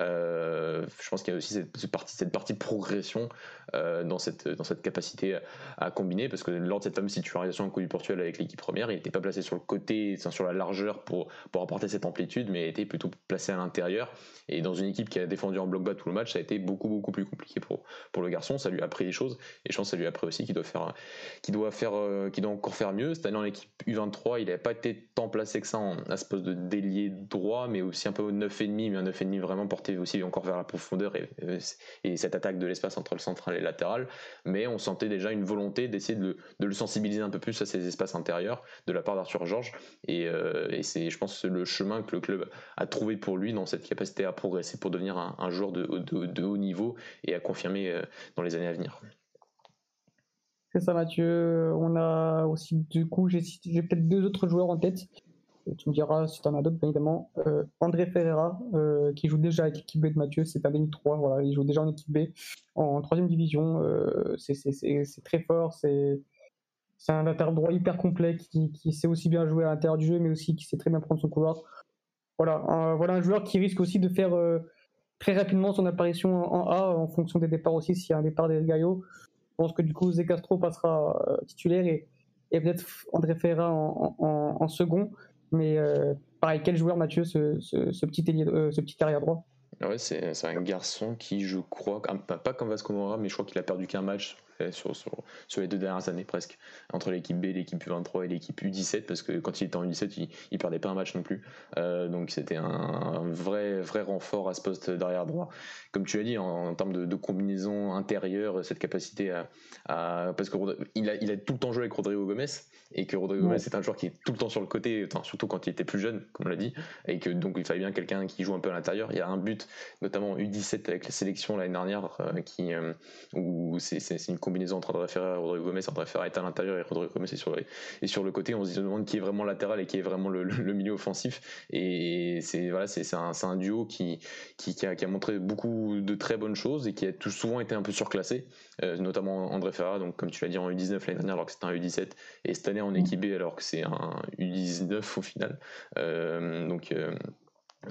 je pense qu'il y a aussi cette, partie, cette partie progression euh, dans, cette, capacité à, combiner, parce que lors de cette fameuse titularisation en Coupe du Portugal avec l'équipe première, il n'était pas placé sur le côté, sur la largeur pour, apporter cette amplitude, mais était plutôt placé à l'intérieur. Et dans une équipe qui a défendu en bloc bas tout le match, ça a été beaucoup beaucoup plus compliqué pour, le garçon. Ça lui a appris des choses, et je pense que ça lui a appris aussi qu'il doit faire, qu'il doit euh, encore faire mieux. Cette année en équipe U23, il n'avait pas été tant placé que ça à ce poste de délié droit, mais aussi un peu au 9,5, mais un 9,5 vraiment porté aussi encore vers la profondeur et, cette attaque de l'espace entre le central et le latéral. Mais on sentait déjà une volonté d'essayer de, le sensibiliser un peu plus à ces espaces intérieurs de la part d'Arthur Georges. Et, euh, c'est, je pense, le chemin que le club a trouvé pour lui dans cette capacité à progresser pour devenir un, joueur de, haut niveau et à confirmer euh, dans les années à venir. C'est ça, Mathieu. On a aussi, du coup, j'ai peut-être deux autres joueurs en tête tu me diras si tu en as d'autres, bien évidemment. Euh, André Ferreira, euh, qui joue déjà avec l'équipe B de Mathieu, c'est un demi 3, voilà, il joue déjà en équipe B, en troisième division. Euh, c'est très fort, c'est un latéral droit hyper complet qui, qui, sait aussi bien jouer à l'intérieur du jeu, mais aussi qui sait très bien prendre son couloir. Voilà, un, voilà un joueur qui risque aussi de faire très rapidement son apparition en A en fonction des départs aussi, s'il y a un départ des Gallo. Je pense que du coup, Castro passera titulaire et, et peut-être André Ferreira en, second. Mais pareil, quel joueur, Mathieu, ce, petit, ce petit arrière droit? Ouais, c'est un garçon qui, je crois, pas comme Vasco Moura, mais je crois qu'il a perdu qu'un match sur, sur, les deux dernières années presque, entre l'équipe B, l'équipe U23 et l'équipe U17, parce que quand il était en U17, il, il perdait pas un match non plus. Euh, donc c'était un, vrai, vrai renfort à ce poste d'arrière droit. Comme tu as dit, en, termes de, combinaison intérieure, cette capacité à. parce qu'il a, a tout le temps joué avec Rodrigo Gomez, et que Rodrigo Gomez c'est un joueur qui est tout le temps sur le côté, surtout quand il était plus jeune, comme on l'a dit, et que donc il fallait bien quelqu'un qui joue un peu à l'intérieur. Il y a un but, notamment U17 avec la sélection l'année dernière, euh, qui, euh, où c'est une combinaison entre André Ferrer et Rodrigo Gomez. André Ferrer est à l'intérieur et Rodrigo Gomez est sur, et sur le côté. On se demande qui est vraiment latéral et qui est vraiment le, milieu offensif. Et c'est voilà, c'est un, un, duo qui, qui, a, qui, a, montré beaucoup de très bonnes choses et qui a tout souvent été un peu surclassé, euh, notamment André Ferrer, donc comme tu l'as dit en U19 l'année dernière alors que c'était un U17, et cette année en mm. équipe B alors que c'est un U19 au final. Euh, donc euh,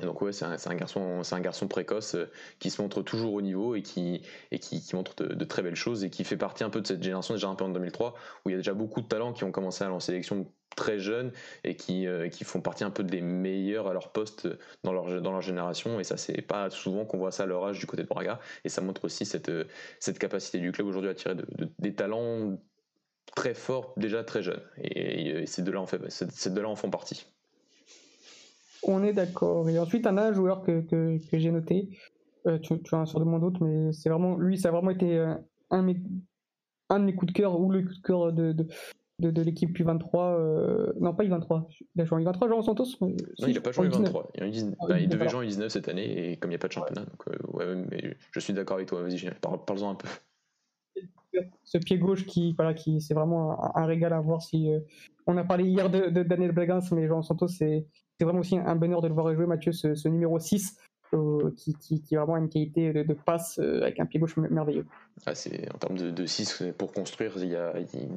donc ouais, c'est un, garçon, c'est un garçon précoce euh, qui se montre toujours au niveau et qui et qui, montre de, très belles choses et qui fait partie un peu de cette génération déjà un peu en 2003 où il y a déjà beaucoup de talents qui ont commencé à aller en sélection très jeunes et qui, euh, qui font partie un peu des meilleurs à leur poste dans leur dans leur génération et ça c'est pas souvent qu'on voit ça à leur âge du côté de Braga et ça montre aussi cette cette capacité du club aujourd'hui à tirer des talents très forts déjà très jeunes et, ces deux là en fait ces deux là en font partie. On est d'accord. Et ensuite, un un joueur que, que, j'ai noté. Euh, tu, tu, as sort de moins d'autres, mais c'est vraiment lui, ça a vraiment été euh, un, un de mes coups de cœur ou le coup de cœur de, de, de, l'équipe U23. Euh, non, pas U23. Il a joué en U23, Jean Santos Non, il n'a pas joué en U23. Il, ah, il devait jouer en U19 cette année, et comme il n'y a pas de championnat, donc ouais, mais je suis d'accord avec toi. Vas-y, parle-en un peu. Ce pied gauche qui, voilà, qui c'est vraiment un, régal à voir. Si on a parlé hier de, Daniel Blagans, mais Jean Santos, c'est c'est vraiment aussi un bonheur de le voir jouer, Mathieu, ce, numéro 6, euh, qui, qui, qui, a vraiment une qualité de, passe euh, avec un pied gauche merveilleux. Ah, en termes de, 6 pour construire, il y a,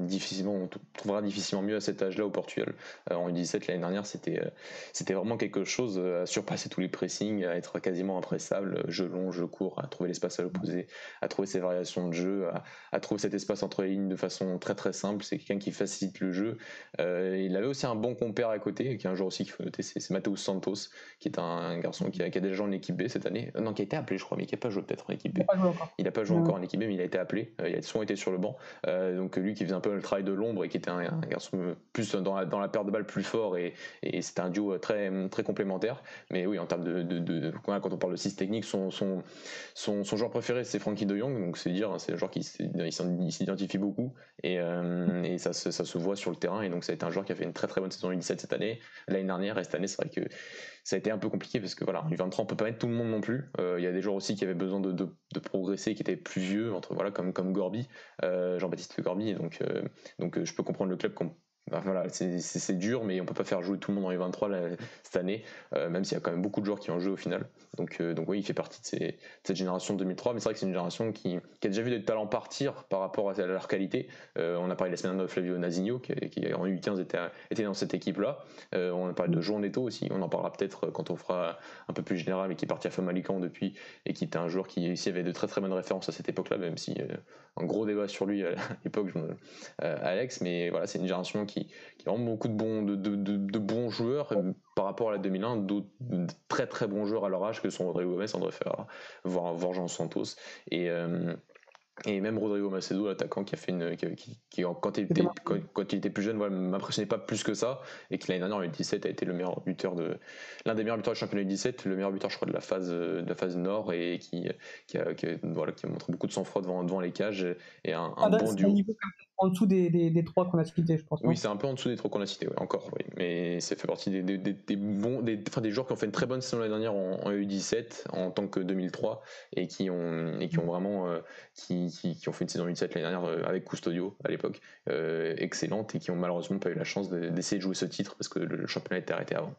difficilement, on trouvera difficilement mieux à cet âge-là au Portugal. Euh, en U17 l'année dernière, c'était c'était vraiment quelque chose à surpasser tous les pressings, à être quasiment impressable, je long, je cours, à trouver l'espace à l'opposé, à trouver ses variations de jeu, à, trouver cet espace entre les lignes de façon très très simple. C'est quelqu'un qui facilite le jeu. il avait aussi un bon compère à côté, qui est un joueur aussi qu'il faut noter, c'est Mateus Santos, qui est un, garçon qui a, qui a déjà en équipe B cette année. non, qui a été appelé, je crois, mais qui n'a pas joué peut-être en équipe B. Il n'a pas joué encore en équipe B mais il a été appelé. Euh, il a souvent été sur le banc. Euh, donc lui qui faisait un peu le travail de l'ombre et qui était un, garçon plus dans la, dans la perte de balle plus fort et, et c'était un duo très, très complémentaire. Mais oui, en termes de, de, quand on parle de 6 techniques, son, son, son, joueur préféré c'est Frankie de Jong. Donc c'est dire, c'est un joueur qui s'identifie beaucoup et, euh, et ça, ça, se voit sur le terrain. Et donc ça a été un joueur qui a fait une très très bonne saison 17 cette année, l'année dernière et cette année c'est vrai que ça a été un peu compliqué parce que voilà, en U23 on peut pas mettre tout le monde non plus. Il y a des joueurs aussi qui avaient besoin de, de, progresser, qui étaient plus vieux, entre voilà comme comme Gorby, euh, Jean-Baptiste Gorby. Et donc euh, donc euh, je peux comprendre le club bah, voilà, c'est dur, mais on peut pas faire jouer tout le monde en U23 cette année, même s'il y a quand même beaucoup de joueurs qui ont joué au final. Donc, donc oui, il fait partie de, cette génération de 2003, mais c'est vrai que c'est une génération qui, a déjà vu des talents partir par rapport à leur qualité. on a parlé la semaine de Flavio Nasigno, qui, en U15 était, était dans cette équipe-là. on a parlé de João Neto aussi, on en parlera peut-être quand on fera un peu plus général, mais qui est parti à Famalicão depuis, et qui était un joueur qui aussi avait de très très bonnes références à cette époque-là, même si un gros débat sur lui à *laughs* l'époque, Alex, mais voilà, c'est une génération qui qui, a vraiment beaucoup de bons, de, bons joueurs par rapport à la 2001, d'autres très très bons joueurs à leur âge que sont Rodrigo Gomez, André Ferrara, voire, Jean Santos. Et, euh, et même Rodrigo Macedo, l'attaquant qui a fait une, qui, quand, il était, quand, il était plus jeune, voilà, m'impressionnait pas plus que ça, et qui l'année dernière en U17 a été le meilleur buteur de, l'un des meilleurs buteurs du championnat U17, le meilleur buteur je crois de la phase, de la phase nord, et qui, qui, a, voilà, qui a montré beaucoup de sang-froid devant, devant les cages, et un, un bon duo en dessous des, des, trois qu'on a cités, je pense. Oui, c'est un peu en dessous des trois qu'on a cités, encore, oui. mais ça fait partie des, des, bons, enfin, des joueurs qui ont fait une très bonne saison l'année dernière en, U17 en tant que 2003 et qui ont, et qui ont vraiment, euh, qui, qui, ont fait une saison U17 l'année dernière euh, avec Custodio à l'époque, euh, excellente et qui ont malheureusement pas eu la chance d'essayer de jouer ce titre parce que le, championnat était arrêté avant.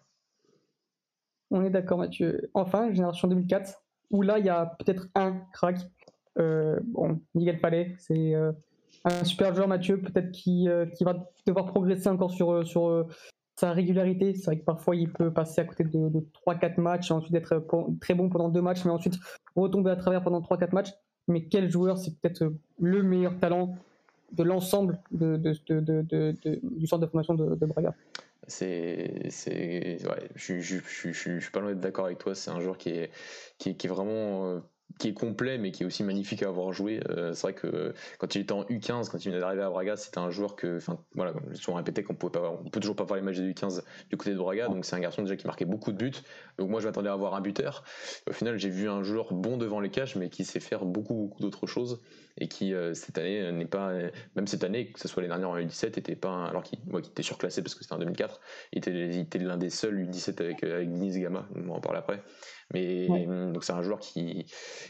On est d'accord, Mathieu. Enfin, génération 2004, où là il y a peut-être un crack. bon, Miguel Palais, c'est un super joueur, Mathieu, peut-être qui, euh, qui va devoir progresser encore sur, euh, sur, euh, sa régularité. C'est vrai que parfois il peut passer à côté de, 3-4 matchs et ensuite être très bon pendant deux matchs, mais ensuite retomber à travers pendant 3-4 matchs. Mais quel joueur, c'est peut-être le meilleur talent de l'ensemble de, du centre de formation de, Braga? C'est ouais, je, je, je, je, suis pas loin d'être d'accord avec toi c'est un joueur qui est qui est vraiment qui est complet mais qui est aussi magnifique à avoir joué. Euh, c'est vrai que quand il était en U15, quand il venait d'arriver à Braga, c'était un joueur que, enfin voilà, j'ai souvent répété qu'on pouvait pas, on peut toujours pas voir les matchs de U15 du côté de Braga, donc c'est un garçon déjà qui marquait beaucoup de buts. Donc moi je m'attendais à avoir un buteur. Au final j'ai vu un joueur bon devant les cages mais qui sait faire beaucoup beaucoup d'autres choses et qui euh, cette année n'est pas, même cette année, que ce soit les dernières en U17, était pas, alors qu'il était surclassé parce que c'était en 2004, il était, était l'un des seuls U17 avec avec Denis Gama, on en parle après. Mais donc c'est un joueur qui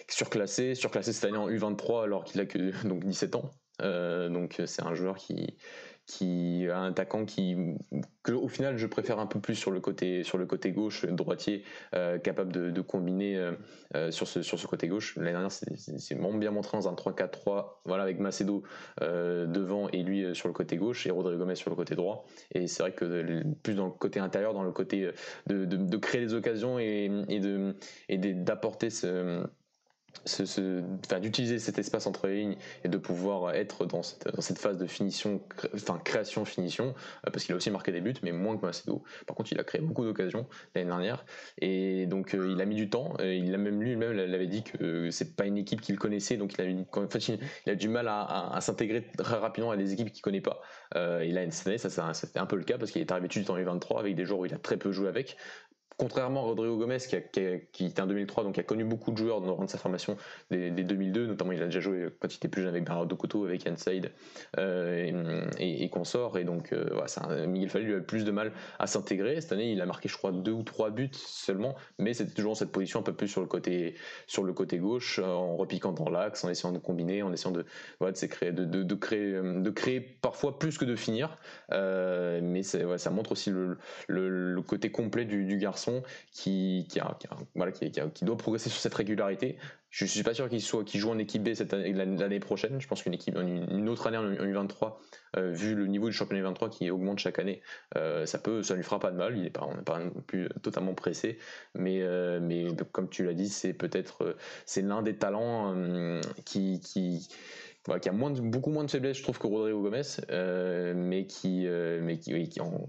est surclassé, surclassé cette année en U23 alors qu'il a que donc 17 ans. Euh, donc c'est un joueur qui qui un attaquant qui que au final je préfère un peu plus sur le côté sur le côté gauche droitier euh, capable de, de combiner euh, euh, sur ce sur ce côté gauche. L'année dernière c'est vraiment bien montré dans un 3-4-3 voilà avec Macedo devant et lui sur le côté gauche et Rodrigo Gomez sur le côté droit. Et c'est vrai que plus dans le côté intérieur dans le côté de, de, de créer des occasions et, et de et d'apporter ce d'utiliser cet espace entre les lignes et de pouvoir être dans cette, dans cette phase de finition, enfin création-finition, euh, parce qu'il a aussi marqué des buts, mais moins que Macedo. Par contre, il a créé beaucoup d'occasions l'année dernière, et donc euh, il a mis du temps. il a même lui-même l'avait dit que c'est pas une équipe qu'il connaissait, donc il a, du mal à, s'intégrer très rapidement à des équipes qu'il connaît pas. Euh, il a une année, ça, c'était un peu le cas parce qu'il est arrivé tout suite en U23 avec des joueurs où il a très peu joué avec contrairement à Rodrigo Gomez qui, était en 2003 donc qui a connu beaucoup de joueurs dans sa formation des, 2002 notamment il a déjà joué quand il était plus jeune avec Bernardo Cotto avec Yann euh, et, et, consort et donc euh, voilà, Miguel Fallu a eu plus de mal à s'intégrer. Cette année il a marqué je crois deux ou trois buts seulement mais c'était toujours dans cette position un peu plus sur le côté le gauche en repiquant dans l'axe en essayant de combiner en essayant de de, créer, de, de, créer de parfois plus que de finir. Euh, mais ça montre aussi le, le, côté complet du garçon qui, qui, voilà, qui, qui, doit progresser sur cette régularité. Je suis pas sûr qu'il soit qu'il joue en équipe B cette année, l'année prochaine. Je pense qu'une équipe, une autre année en U23, euh, vu le niveau du championnat U23 qui augmente chaque année, euh, ça peut, ça lui fera pas de mal. Il est pas, on n'est pas non plus totalement pressé, mais euh, mais comme tu l'as dit, c'est peut-être c'est l'un des talents qui qui qui a moins beaucoup moins de faiblesse, je trouve, que Rodrigo Gomez, mais qui, mais qui, qui, en,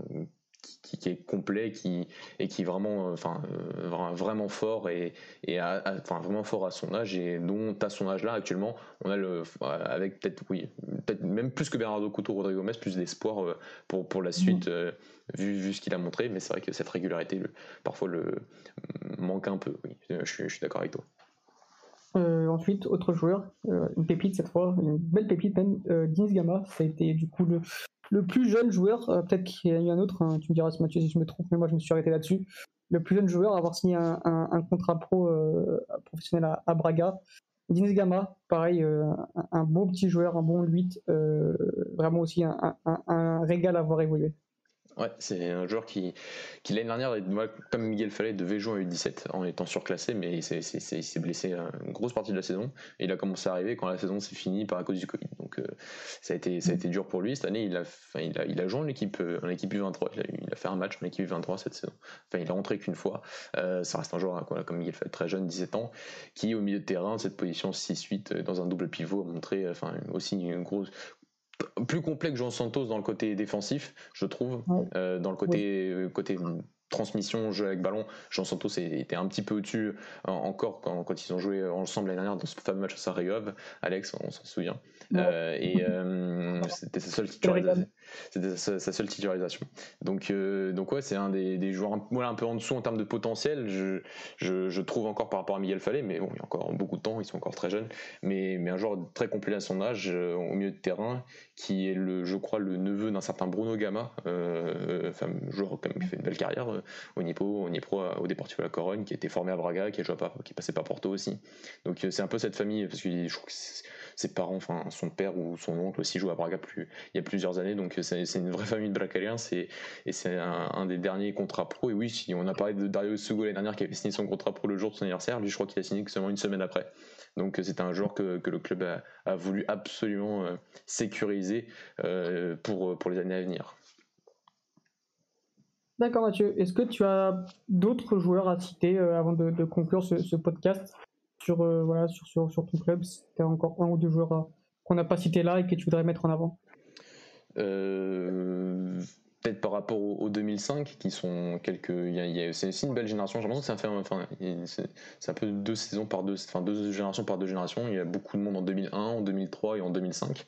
qui, est complet qui, et qui est vraiment, euh, enfin, euh, vraiment fort et, et enfin, vraiment fort à son âge et dont à son âge là actuellement, on a le, avec peut-être, oui, peut-être même plus que Bernardo Couto, Rodrigo Gomez, plus d'espoir euh, pour, pour la suite, vu, vu ce qu'il a montré, mais c'est vrai que cette régularité, parfois, le manque un peu, oui, je, je suis d'accord avec toi. ensuite, autre joueur, une pépite cette fois, une belle pépite même, euh, Gamma, ça a été du coup le, le plus jeune joueur, euh, peut-être qu'il y a eu un autre, hein, tu me diras Mathieu si je me trompe, mais moi je me suis arrêté là-dessus. Le plus jeune joueur à avoir signé un, contrat pro euh, professionnel à, Braga. Dines Gama, pareil, euh, un, beau petit joueur, un bon 8, vraiment aussi un, un régal à voir évoluer. Ouais, c'est un joueur qui, qui l'année dernière, comme Miguel Fallet, devait jouer en U17 en étant surclassé, mais il s'est blessé une grosse partie de la saison. Il a commencé à arriver quand la saison s'est finie par à cause du Covid. Donc euh, ça, a été, dur pour lui. Cette année, il a, a, il joué en équipe, euh, en équipe U23. Il a, fait un match en équipe U23 cette saison. Enfin, il a rentré qu'une fois. Euh, ça reste un joueur, quoi, comme Miguel Fallet, très jeune, 17 ans, qui au milieu de terrain, cette position 6-8 dans un double pivot, a montré enfin, aussi une grosse, plus complet que Jean Santos dans le côté défensif, je trouve. Euh, dans le côté, euh, côté transmission, jeu avec ballon, Jean Santos était un petit peu au-dessus euh, encore quand, quand, ils ont joué ensemble l'année dernière dans ce fameux match à Sarayov. Alex, on s'en souvient. Euh, et euh, c'était sa seule titularisation. C'était sa, seule titularisation. Donc, euh, donc ouais, c'est un des, joueurs un, un, peu en dessous en termes de potentiel. Je, je, trouve encore par rapport à Miguel Fallet, mais bon, il y a encore beaucoup de temps. Ils sont encore très jeunes, mais, mais un joueur très complet à son âge au milieu de terrain, qui est le, je crois, le neveu d'un certain Bruno Gama, euh, enfin, joueur qui fait une belle carrière au Nipo, au Nipro, au Deportivo La Corogne, qui était formé à Braga, qui a joué qui passait par Porto aussi. Donc c'est un peu cette famille parce que je trouve que ses parents, enfin son père ou son oncle aussi joue à Braga plus, il y a plusieurs années, donc c'est une vraie famille de Bracaliens, et c'est un, des derniers contrats pro. Et oui, si on a parlé de Dario Sugo l'année dernière qui avait signé son contrat pro le jour de son anniversaire, lui je crois qu'il a signé seulement une semaine après. Donc c'est un joueur que, le club a, voulu absolument euh, sécuriser euh, pour, les années à venir. D'accord Mathieu, est-ce que tu as d'autres joueurs à citer avant de, conclure ce, podcast sur, voilà, sur, sur, sur, ton club tu as encore un ou deux joueurs qu'on n'a pas cités là et que tu voudrais mettre en avant? Euh, peut-être par rapport aux, 2005 qui sont quelques il c'est aussi une belle génération. J'ai l'impression que ça fait enfin c'est un peu deux saisons par deux enfin deux générations par deux générations. Il y a beaucoup de monde en 2001 en 2003 et en 2005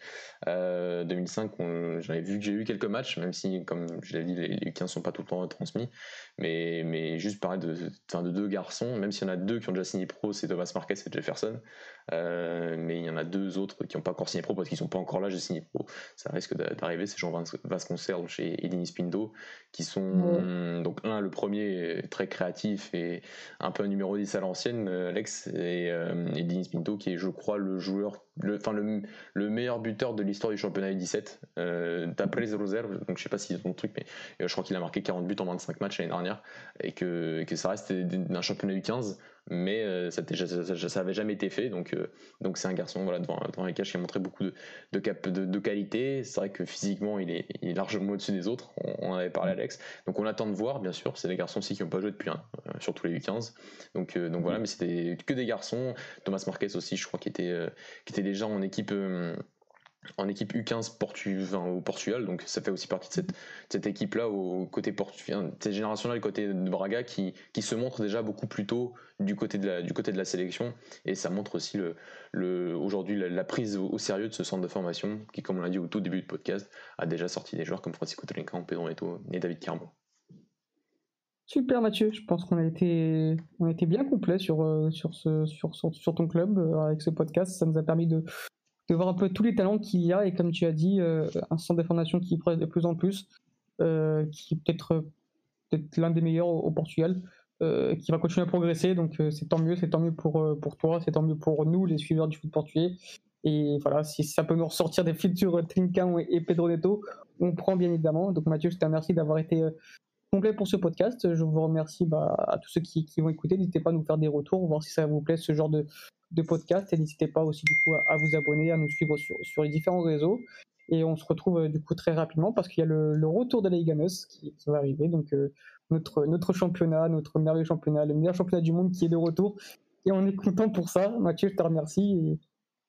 euh, 2005 j'avais vu que j'ai eu quelques matchs même si comme je l'ai dit les, les 15 sont pas tout le temps transmis mais mais juste parler de de deux garçons même s'il y en a deux qui ont déjà signé pro c'est Thomas Marquez et Jefferson. Euh, mais il y en a deux autres qui n'ont pas encore signé pro parce qu'ils sont pas encore là j'ai signé pro. Ça risque d'arriver c'est Jean Vasconcelos chez Spindo qui sont donc un le premier très créatif et un peu un numéro 10 à l'ancienne Alex et, euh, Edini Spindo qui est je crois le joueur le, enfin le, le meilleur buteur de l'histoire du championnat U17 euh, d'après les réserves. Donc je sais pas si c'est ton truc mais euh, je crois qu'il a marqué 40 buts en 25 matchs l'année dernière et que, que ça reste un championnat U15 mais euh, ça, ça, avait jamais été fait. Donc, euh, donc c'est un garçon voilà, devant, devant les cages qui a montré beaucoup de, de, cap, de, qualité. C'est vrai que physiquement, il est, il est largement au-dessus des autres. On, en avait parlé, Alex. Donc on attend de voir, bien sûr. C'est des garçons aussi qui n'ont pas joué depuis un, euh, surtout les U15. Donc, donc voilà, mais c'était que des garçons. Thomas Marquez aussi, je crois, qui était, qui était déjà en équipe en équipe U15 Portu, au Portugal, donc ça fait aussi partie de cette, équipe-là au côté portugais, cette génération-là du côté de Braga qui, qui se montre déjà beaucoup plus tôt du côté de la, du côté de la sélection et ça montre aussi le, aujourd'hui la, prise au, sérieux de ce centre de formation qui, comme on l'a dit au tout début du podcast, a déjà sorti des joueurs comme Francisco Telencan, Pedro Neto et David Carmo. Super Mathieu, je pense qu'on a été, on a été bien complet sur, euh, sur, ce, sur, sur ton club euh, avec ce podcast. Ça nous a permis de, de voir un peu tous les talents qu'il y a et comme tu as dit, euh, un centre de formation qui progresse de plus en plus, euh, qui est peut-être peut l'un des meilleurs au, Portugal, euh, qui va continuer à progresser. Donc c'est tant mieux, c'est tant mieux pour, pour toi, c'est tant mieux pour nous, les suiveurs du foot portugais. Et voilà, si ça peut nous ressortir des futurs Trincão et Pedro Neto, on prend bien évidemment. Donc Mathieu, je te remercie d'avoir été complet pour ce podcast. Je vous remercie bah, à tous ceux qui, qui vont écouter. N'hésitez pas à nous faire des retours, voir si ça vous plaît ce genre de, de podcast. Et n'hésitez pas aussi du coup à, vous abonner, à nous suivre sur, sur, les différents réseaux. Et on se retrouve euh, du coup très rapidement parce qu'il y a le, retour de la Liga qui, qui, va arriver. Donc euh, notre, notre championnat, notre merveilleux championnat, le meilleur championnat du monde qui est de retour. Et on est content pour ça. Mathieu, je te remercie.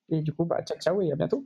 Et, et du coup, bah, ciao ciao et à bientôt.